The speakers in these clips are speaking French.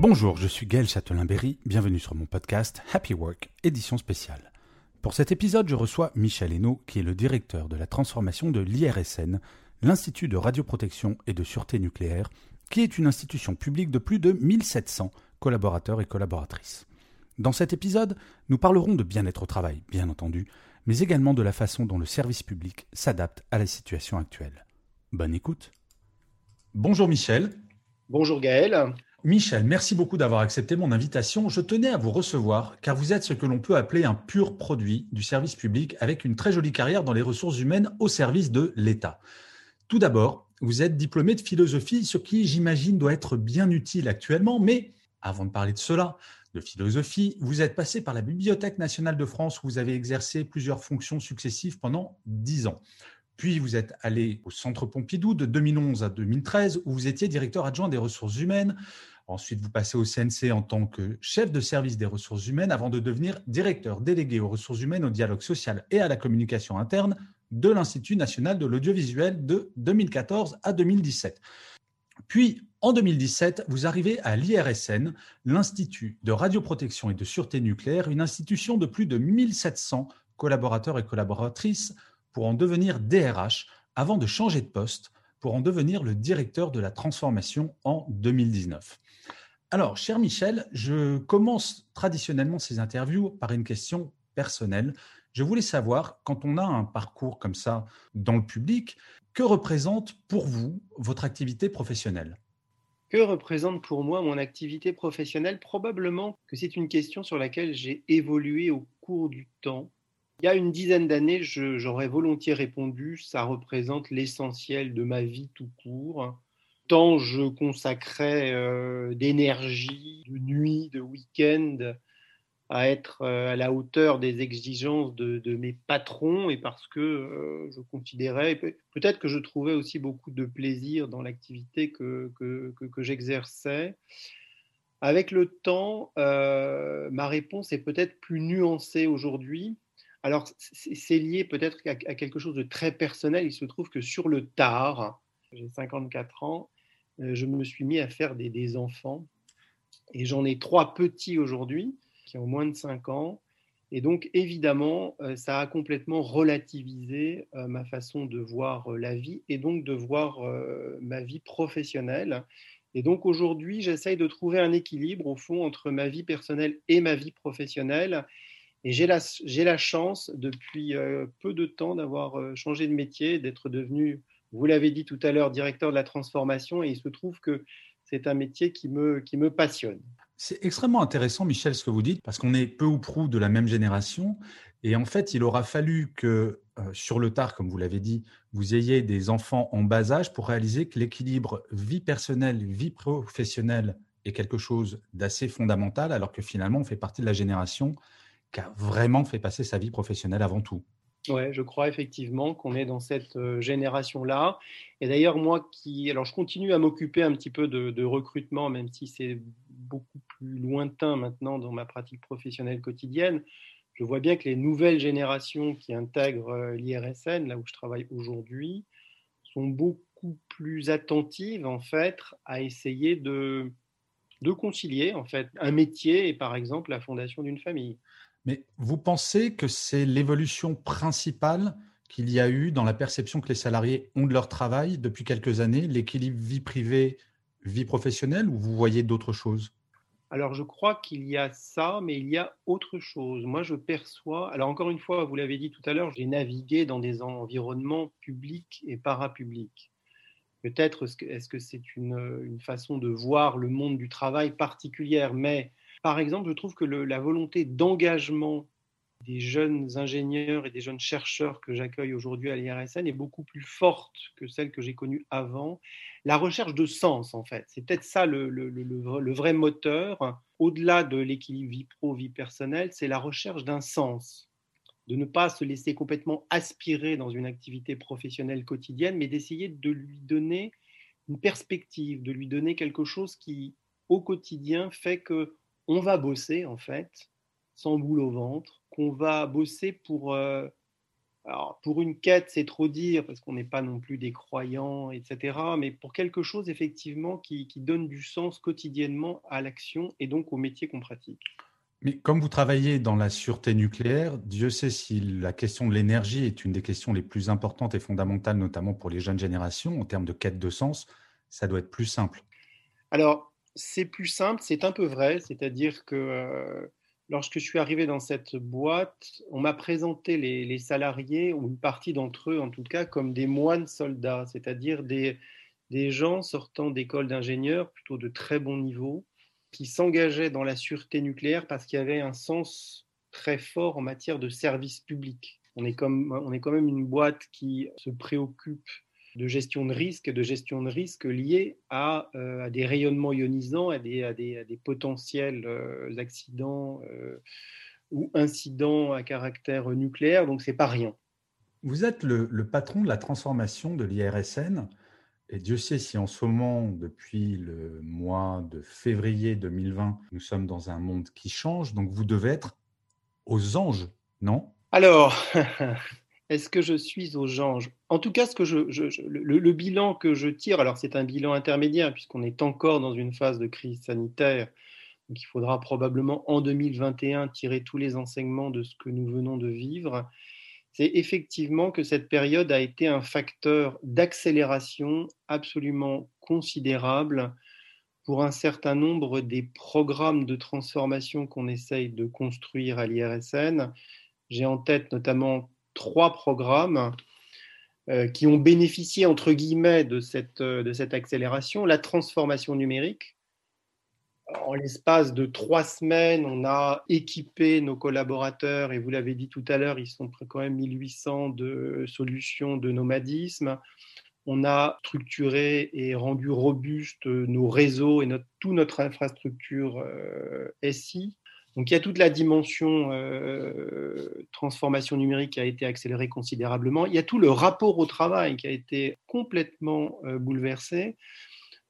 Bonjour, je suis Gaël Châtelain-Berry. Bienvenue sur mon podcast Happy Work, édition spéciale. Pour cet épisode, je reçois Michel Hainaut, qui est le directeur de la transformation de l'IRSN, l'Institut de radioprotection et de sûreté nucléaire, qui est une institution publique de plus de 1700 collaborateurs et collaboratrices. Dans cet épisode, nous parlerons de bien-être au travail, bien entendu, mais également de la façon dont le service public s'adapte à la situation actuelle. Bonne écoute. Bonjour Michel. Bonjour Gaël. Michel, merci beaucoup d'avoir accepté mon invitation. Je tenais à vous recevoir car vous êtes ce que l'on peut appeler un pur produit du service public avec une très jolie carrière dans les ressources humaines au service de l'État. Tout d'abord, vous êtes diplômé de philosophie, ce qui, j'imagine, doit être bien utile actuellement, mais avant de parler de cela, de philosophie, vous êtes passé par la Bibliothèque nationale de France où vous avez exercé plusieurs fonctions successives pendant dix ans. Puis vous êtes allé au Centre Pompidou de 2011 à 2013 où vous étiez directeur adjoint des ressources humaines. Ensuite, vous passez au CNC en tant que chef de service des ressources humaines avant de devenir directeur délégué aux ressources humaines, au dialogue social et à la communication interne de l'Institut national de l'audiovisuel de 2014 à 2017. Puis, en 2017, vous arrivez à l'IRSN, l'Institut de radioprotection et de sûreté nucléaire, une institution de plus de 1700 collaborateurs et collaboratrices pour en devenir DRH avant de changer de poste pour en devenir le directeur de la transformation en 2019. Alors, cher Michel, je commence traditionnellement ces interviews par une question personnelle. Je voulais savoir, quand on a un parcours comme ça dans le public, que représente pour vous votre activité professionnelle? Que représente pour moi mon activité professionnelle? Probablement que c'est une question sur laquelle j'ai évolué au cours du temps. Il y a une dizaine d'années, j'aurais volontiers répondu, ça représente l'essentiel de ma vie tout court. Tant je consacrais euh, d'énergie, de nuit, de week-end à être euh, à la hauteur des exigences de, mes patrons et parce que euh, je considérais, peut-être que je trouvais aussi beaucoup de plaisir dans l'activité que, j'exerçais. Avec le temps, ma réponse est peut-être plus nuancée aujourd'hui alors, c'est lié peut-être à, quelque chose de très personnel. Il se trouve que sur le tard, j'ai 54 ans, euh, je me suis mis à faire des, enfants. Et j'en ai trois petits aujourd'hui, qui ont moins de 5 ans. Et donc, évidemment, euh, ça a complètement relativisé euh, ma façon de voir la vie et donc de voir ma vie professionnelle. Et donc, aujourd'hui, j'essaye de trouver un équilibre, au fond, entre ma vie personnelle et ma vie professionnelle. Et j'ai la, la chance, depuis euh, peu de temps, d'avoir euh, changé de métier, d'être devenu, vous l'avez dit tout à l'heure, directeur de la transformation. Et il se trouve que c'est un métier qui me, qui me passionne. C'est extrêmement intéressant, Michel, ce que vous dites, parce qu'on est peu ou prou de la même génération. Et en fait, il aura fallu que, euh, sur le tard, comme vous l'avez dit, vous ayez des enfants en bas âge pour réaliser que l'équilibre vie personnelle, vie professionnelle est quelque chose d'assez fondamental, alors que finalement, on fait partie de la génération qui a vraiment fait passer sa vie professionnelle avant tout. Oui, je crois effectivement qu'on est dans cette euh, génération-là. Et d'ailleurs, moi qui. Alors, je continue à m'occuper un petit peu de, recrutement, même si c'est beaucoup plus lointain maintenant dans ma pratique professionnelle quotidienne. Je vois bien que les nouvelles générations qui intègrent euh, l'IRSN, là où je travaille aujourd'hui, sont beaucoup plus attentives, en fait, à essayer de concilier, en fait, un métier et, par exemple, la fondation d'une famille. Mais vous pensez que c'est l'évolution principale qu'il y a eu dans la perception que les salariés ont de leur travail depuis quelques années, l'équilibre vie privée, vie professionnelle, ou vous voyez d'autres choses? Alors je crois qu'il y a ça, mais il y a autre chose. Moi je perçois, alors encore une fois, vous l'avez dit tout à l'heure, j'ai navigué dans des environnements publics et parapublics. Peut-être est-ce que c'est une, une, façon de voir le monde du travail particulière, mais par exemple, je trouve que la volonté d'engagement des jeunes ingénieurs et des jeunes chercheurs que j'accueille aujourd'hui à l'IRSN est beaucoup plus forte que celle que j'ai connue avant. La recherche de sens, en fait, c'est peut-être ça le, le, le, vrai moteur. Au-delà de l'équilibre vie pro-vie personnelle, c'est la recherche d'un sens, de ne pas se laisser complètement aspirer dans une activité professionnelle quotidienne, mais d'essayer de lui donner une perspective, de lui donner quelque chose qui, au quotidien, fait que on va bosser, en fait, sans boule au ventre, qu'on va bosser pour, euh, alors pour une quête, c'est trop dire, parce qu'on n'est pas non plus des croyants, etc., mais pour quelque chose effectivement qui, qui donne du sens quotidiennement à l'action et donc au métier qu'on pratique. Mais comme vous travaillez dans la sûreté nucléaire, Dieu sait si la question de l'énergie est une des questions les plus importantes et fondamentales, notamment pour les jeunes générations, en termes de quête de sens, ça doit être plus simple. Alors, c'est plus simple, c'est un peu vrai, c'est-à-dire que euh, lorsque je suis arrivé dans cette boîte, on m'a présenté les, salariés, ou une partie d'entre eux en tout cas, comme des moines soldats, c'est-à-dire des, des gens sortant d'écoles d'ingénieurs, plutôt de très bon niveau, qui s'engageaient dans la sûreté nucléaire parce qu'il y avait un sens très fort en matière de service public. On est, comme, on est quand même une boîte qui se préoccupe de gestion de risque, de gestion de risque liés à, euh, à des rayonnements ionisants, à des, à des, à des potentiels euh, accidents euh, ou incidents à caractère nucléaire, donc c'est pas rien. Vous êtes le, le, patron de la transformation de l'IRSN, et Dieu sait si en ce moment, depuis le mois de février 2020, nous sommes dans un monde qui change, donc vous devez être aux anges, non? Alors, Est-ce que je suis aux anges En tout cas, ce que le, bilan que je tire, alors c'est un bilan intermédiaire puisqu'on est encore dans une phase de crise sanitaire, donc il faudra probablement en 2021 tirer tous les enseignements de ce que nous venons de vivre. C'est effectivement que cette période a été un facteur d'accélération absolument considérable pour un certain nombre des programmes de transformation qu'on essaye de construire à l'IRSN. J'ai en tête notamment trois programmes euh, qui ont bénéficié, entre guillemets, de cette, euh, de cette accélération. La transformation numérique. En l'espace de trois semaines, on a équipé nos collaborateurs, et vous l'avez dit tout à l'heure, ils sont quand même 1800 de solutions de nomadisme. On a structuré et rendu robuste nos réseaux et notre, toute notre infrastructure euh, SI. Donc il y a toute la dimension euh, transformation numérique a été accélérée considérablement. Il y a tout le rapport au travail qui a été complètement euh, bouleversé.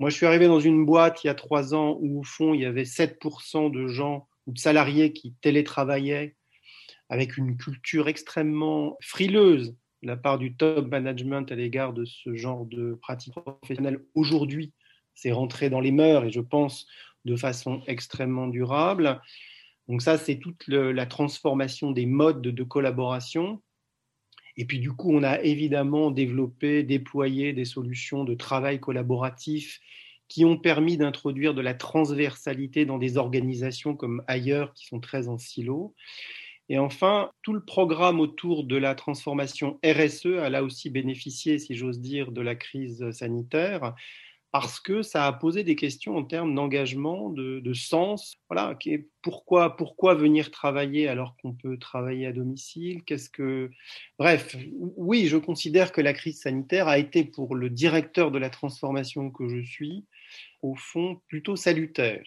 Moi, je suis arrivé dans une boîte il y a trois ans où, au fond, il y avait 7% de gens ou de salariés qui télétravaillaient avec une culture extrêmement frileuse de la part du top management à l'égard de ce genre de pratiques professionnelles. Aujourd'hui, c'est rentré dans les mœurs et je pense de façon extrêmement durable. Donc ça, c'est toute la transformation des modes de, collaboration. Et puis du coup, on a évidemment développé, déployé des solutions de travail collaboratif qui ont permis d'introduire de la transversalité dans des organisations comme ailleurs qui sont très en silo. Et enfin, tout le programme autour de la transformation RSE a là aussi bénéficié, si j'ose dire, de la crise sanitaire parce que ça a posé des questions en termes d'engagement, de, sens. Voilà, pourquoi, pourquoi venir travailler alors qu'on peut travailler à domicile Qu'est-ce que, bref, oui, je considère que la crise sanitaire a été pour le directeur de la transformation que je suis, au fond, plutôt salutaire.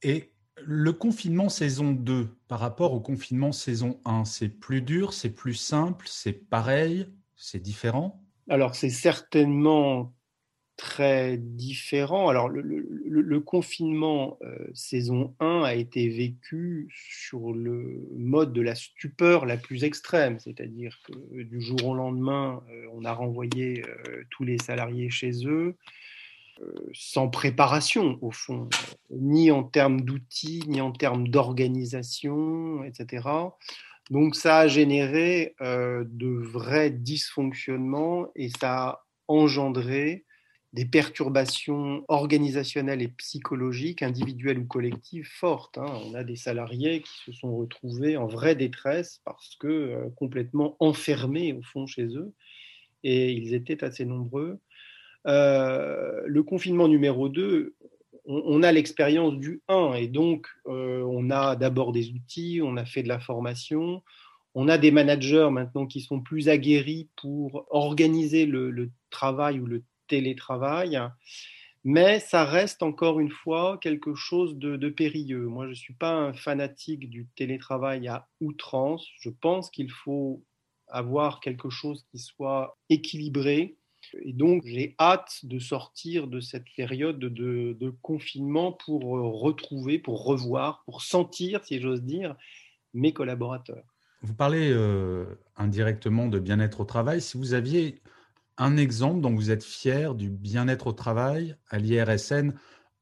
Et le confinement saison 2 par rapport au confinement saison 1, c'est plus dur, c'est plus simple, c'est pareil, c'est différent? Alors c'est certainement très différent. Alors, le, confinement euh, saison 1 a été vécu sur le mode de la stupeur la plus extrême, c'est-à-dire que du jour au lendemain, euh, on a renvoyé euh, tous les salariés chez eux, sans préparation, au fond, ni en termes d'outils, ni en termes d'organisation, etc. Donc ça a généré euh, de vrais dysfonctionnements et ça a engendré des perturbations organisationnelles et psychologiques, individuelles ou collectives, fortes. Hein. On a des salariés qui se sont retrouvés en vraie détresse parce que euh, complètement enfermés au fond chez eux, et ils étaient assez nombreux. Euh, le confinement numéro 2, on, a l'expérience du 1, et donc euh, on a d'abord des outils, on a fait de la formation, on a des managers maintenant qui sont plus aguerris pour organiser le, le travail ou le télétravail, mais ça reste encore une fois quelque chose de, périlleux. Moi, je ne suis pas un fanatique du télétravail à outrance. Je pense qu'il faut avoir quelque chose qui soit équilibré. Et donc, j'ai hâte de sortir de cette période de, confinement pour retrouver, pour revoir, pour sentir, si j'ose dire, mes collaborateurs. Vous parlez euh, indirectement de bien-être au travail. Si vous aviez un exemple dont vous êtes fier du bien-être au travail à l'IRSN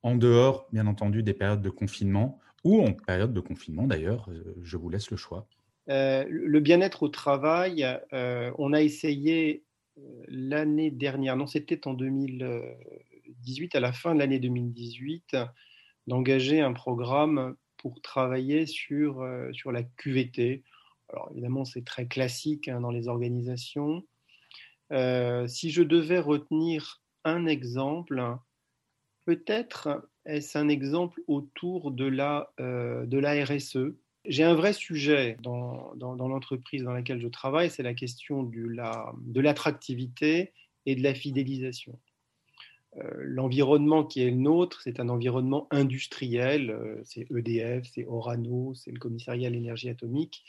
en dehors, bien entendu, des périodes de confinement ou en période de confinement d'ailleurs euh, Je vous laisse le choix. Euh, le bien-être au travail, euh, on a essayé l'année dernière, non, c'était en 2018, à la fin de l'année 2018, d'engager un programme pour travailler sur, sur la QVT. Alors évidemment, c'est très classique hein, dans les organisations. Euh, si je devais retenir un exemple, peut-être est-ce un exemple autour de la, euh, de la RSE. J'ai un vrai sujet dans, dans, l'entreprise dans laquelle je travaille, c'est la question de l'attractivité et de la fidélisation. Euh, l'environnement qui est le nôtre, c'est un environnement industriel, c'est EDF, c'est Orano, c'est le commissariat à l'énergie atomique,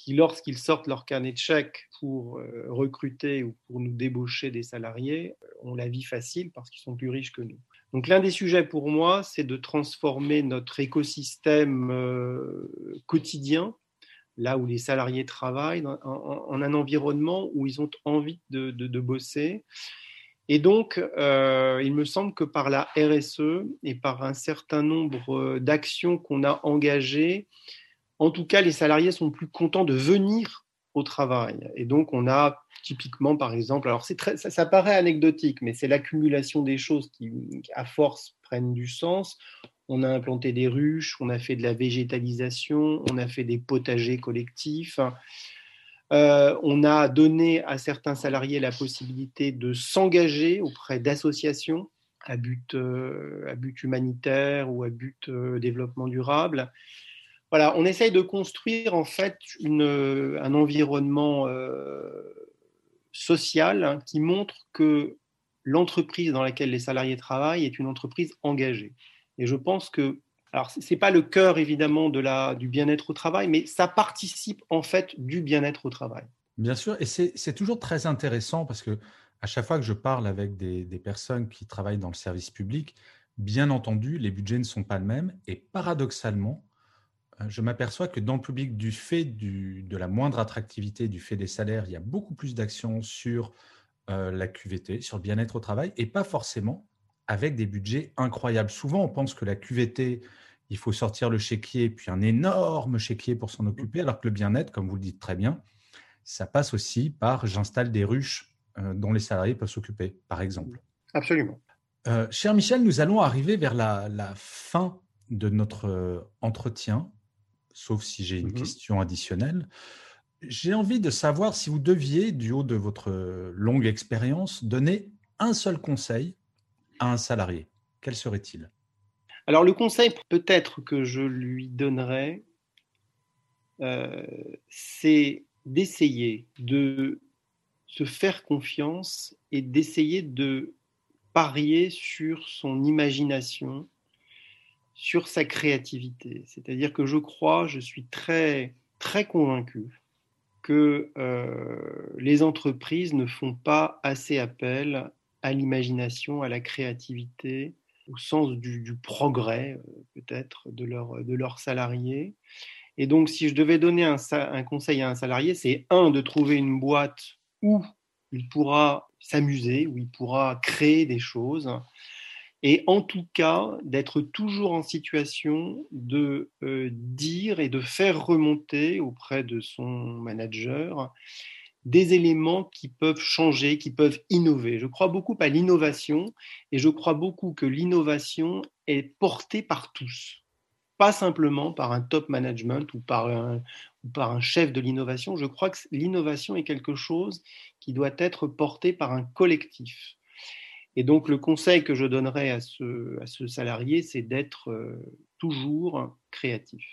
qui, lorsqu'ils sortent leur carnet de chèques pour euh, recruter ou pour nous débaucher des salariés, euh, ont la vie facile parce qu'ils sont plus riches que nous. Donc l'un des sujets pour moi, c'est de transformer notre écosystème euh, quotidien, là où les salariés travaillent, en, un environnement où ils ont envie de, bosser. Et donc, il me semble que par la RSE et par un certain nombre d'actions qu'on a engagées, en tout cas, les salariés sont plus contents de venir au travail. Et donc, on a typiquement, par exemple, alors ça, paraît anecdotique, mais c'est l'accumulation des choses qui, à force, prennent du sens. On a implanté des ruches, on a fait de la végétalisation, on a fait des potagers collectifs. Euh, on a donné à certains salariés la possibilité de s'engager auprès d'associations à but, euh, à but humanitaire ou à but euh, développement durable voilà, on essaye de construire en fait un environnement euh, social hein, qui montre que l'entreprise dans laquelle les salariés travaillent est une entreprise engagée. Et je pense que, alors ce n'est pas le cœur évidemment de la, du bien-être au travail, mais ça participe en fait du bien-être au travail. Bien sûr, et c'est toujours très intéressant parce que à chaque fois que je parle avec des, des personnes qui travaillent dans le service public, bien entendu, les budgets ne sont pas les mêmes et paradoxalement, euh, je m'aperçois que dans le public, du fait de la moindre attractivité, du fait des salaires, il y a beaucoup plus d'actions sur euh, la QVT, sur le bien-être au travail, et pas forcément avec des budgets incroyables. Souvent, on pense que la QVT, il faut sortir le chéquier, puis un énorme chéquier pour s'en occuper, alors que le bien-être, comme vous le dites très bien, ça passe aussi par j'installe des ruches euh, dont les salariés peuvent s'occuper, par exemple. Absolument. cher Michel, nous allons arriver vers la, la fin de notre entretien sauf si j'ai une mmh question additionnelle. J'ai envie de savoir si vous deviez, du haut de votre longue expérience, donner un seul conseil à un salarié. Quel serait-il? Alors le conseil peut-être que je lui donnerais, euh, c'est d'essayer de se faire confiance et d'essayer de parier sur son imagination sur sa créativité. C'est-à-dire que je crois, je suis très, très convaincu que euh, les entreprises ne font pas assez appel à l'imagination, à la créativité, au sens du, progrès euh, peut-être de, leur, de leurs salariés. Et donc, si je devais donner un, un conseil à un salarié, c'est un, de trouver une boîte où il pourra s'amuser, où il pourra créer des choses, et en tout cas d'être toujours en situation de euh, dire et de faire remonter auprès de son manager des éléments qui peuvent changer, qui peuvent innover. Je crois beaucoup à l'innovation et je crois beaucoup que l'innovation est portée par tous, pas simplement par un top management ou par un, ou par un chef de l'innovation. Je crois que l'innovation est quelque chose qui doit être porté par un collectif. Et donc, le conseil que je donnerais à ce, à ce salarié, c'est d'être euh, toujours créatif.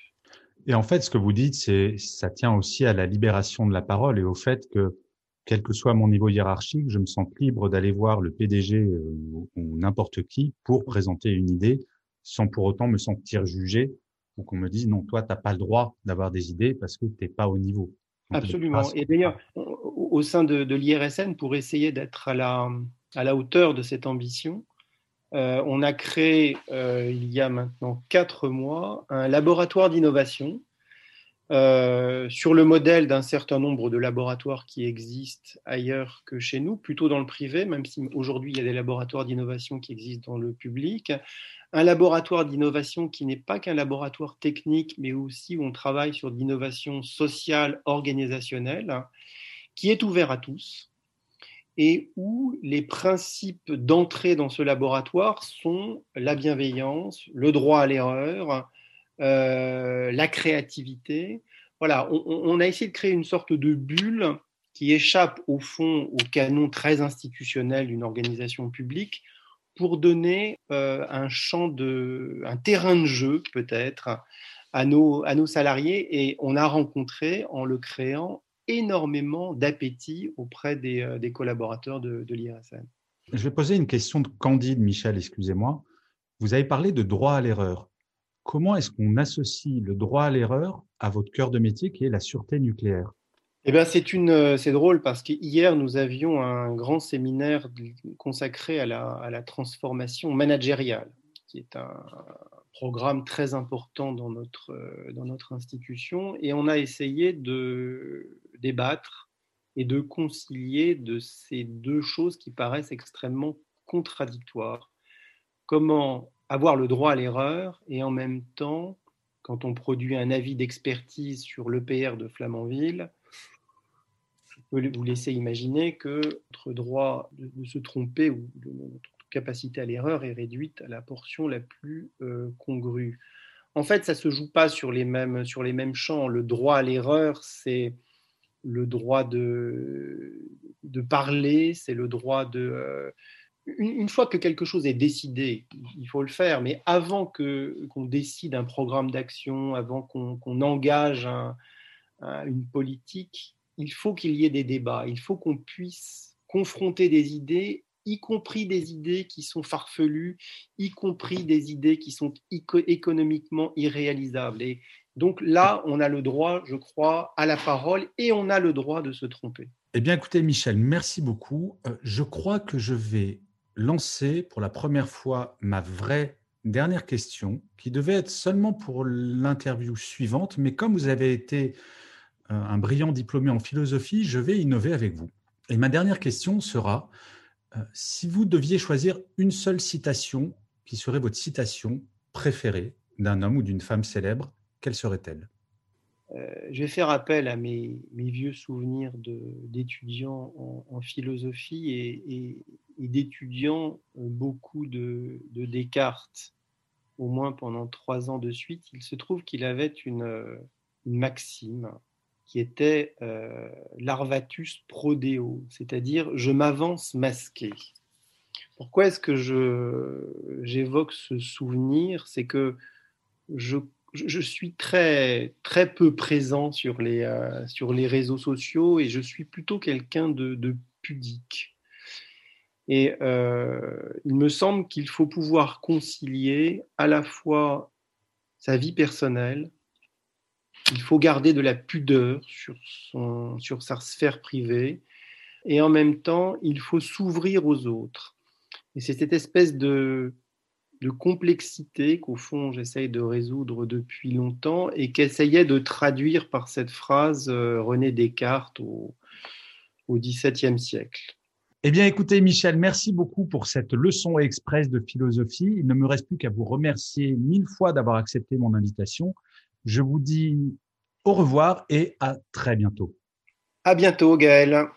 Et en fait, ce que vous dites, c'est ça tient aussi à la libération de la parole et au fait que, quel que soit mon niveau hiérarchique, je me sens libre d'aller voir le PDG euh, ou n'importe qui pour présenter une idée sans pour autant me sentir jugé ou qu'on me dise non, toi, tu n'as pas le droit d'avoir des idées parce que tu n'es pas au niveau. Absolument. Et d'ailleurs, au sein de, de l'IRSN, pour essayer d'être à la, à la hauteur de cette ambition, euh, on a créé euh, il y a maintenant quatre mois un laboratoire d'innovation euh, sur le modèle d'un certain nombre de laboratoires qui existent ailleurs que chez nous, plutôt dans le privé, même si aujourd'hui il y a des laboratoires d'innovation qui existent dans le public. Un laboratoire d'innovation qui n'est pas qu'un laboratoire technique, mais aussi où on travaille sur l'innovation sociale, organisationnelle, qui est ouvert à tous, et où les principes d'entrée dans ce laboratoire sont la bienveillance, le droit à l'erreur, euh, la créativité. Voilà, on, a essayé de créer une sorte de bulle qui échappe au fond au canon très institutionnel d'une organisation publique pour donner euh, un champ de, un terrain de jeu peut-être à nos, à nos salariés et on a rencontré en le créant énormément d'appétit auprès des, euh, collaborateurs de, de l'IRSN. Je vais poser une question de Candide, Michel, excusez-moi. Vous avez parlé de droit à l'erreur. Comment est-ce qu'on associe le droit à l'erreur à votre cœur de métier qui est la sûreté nucléaire? Eh bien, c'est une, euh, c'est drôle parce qu'hier nous avions un grand séminaire consacré à la, à la transformation managériale, qui est un, programme très important dans notre, euh, dans notre institution et on a essayé de débattre et de concilier de ces deux choses qui paraissent extrêmement contradictoires. Comment avoir le droit à l'erreur et en même temps, quand on produit un avis d'expertise sur l'EPR de Flamanville, je peux vous laisser imaginer que notre droit de, se tromper ou de, notre capacité à l'erreur est réduite à la portion la plus euh, congrue. En fait, ça ne se joue pas sur les, mêmes, sur les mêmes champs. Le droit à l'erreur, c'est le droit de, de parler, c'est le droit de... Euh, une, fois que quelque chose est décidé, il faut le faire, mais avant que, qu'on décide un programme d'action, avant qu'on, engage une politique, il faut qu'il y ait des débats, il faut qu'on puisse confronter des idées y compris des idées qui sont farfelues, y compris des idées qui sont économiquement irréalisables. Et donc là, on a le droit, je crois, à la parole et on a le droit de se tromper. Eh bien, écoutez, Michel, merci beaucoup. Euh, je crois que je vais lancer pour la première fois ma vraie dernière question, qui devait être seulement pour l'interview suivante, mais comme vous avez été euh, un brillant diplômé en philosophie, je vais innover avec vous. Et ma dernière question sera, euh, si vous deviez choisir une seule citation qui serait votre citation préférée d'un homme ou d'une femme célèbre, quelle serait-elle? Euh, Je vais faire appel à mes, vieux souvenirs d'étudiants en, philosophie et, d'étudiants beaucoup de, Descartes, au moins pendant trois ans de suite. Il se trouve qu'il avait une maxime qui était euh, larvatus prodeo, c'est-à-dire je m'avance masqué. Pourquoi est-ce que j'évoque ce souvenir? C'est que je, je, suis très, très peu présent sur les, euh, sur les réseaux sociaux et je suis plutôt quelqu'un de, pudique. Et euh, il me semble qu'il faut pouvoir concilier à la fois sa vie personnelle, il faut garder de la pudeur sur, son, sur sa sphère privée et en même temps, il faut s'ouvrir aux autres. Et c'est cette espèce de, de complexité qu'au fond, j'essaye de résoudre depuis longtemps et qu'essayait de traduire par cette phrase euh, René Descartes au, au XVIIe siècle. Eh bien, écoutez, Michel, merci beaucoup pour cette leçon express de philosophie. Il ne me reste plus qu'à vous remercier mille fois d'avoir accepté mon invitation. Je vous dis au revoir et à très bientôt. À bientôt, Gaël.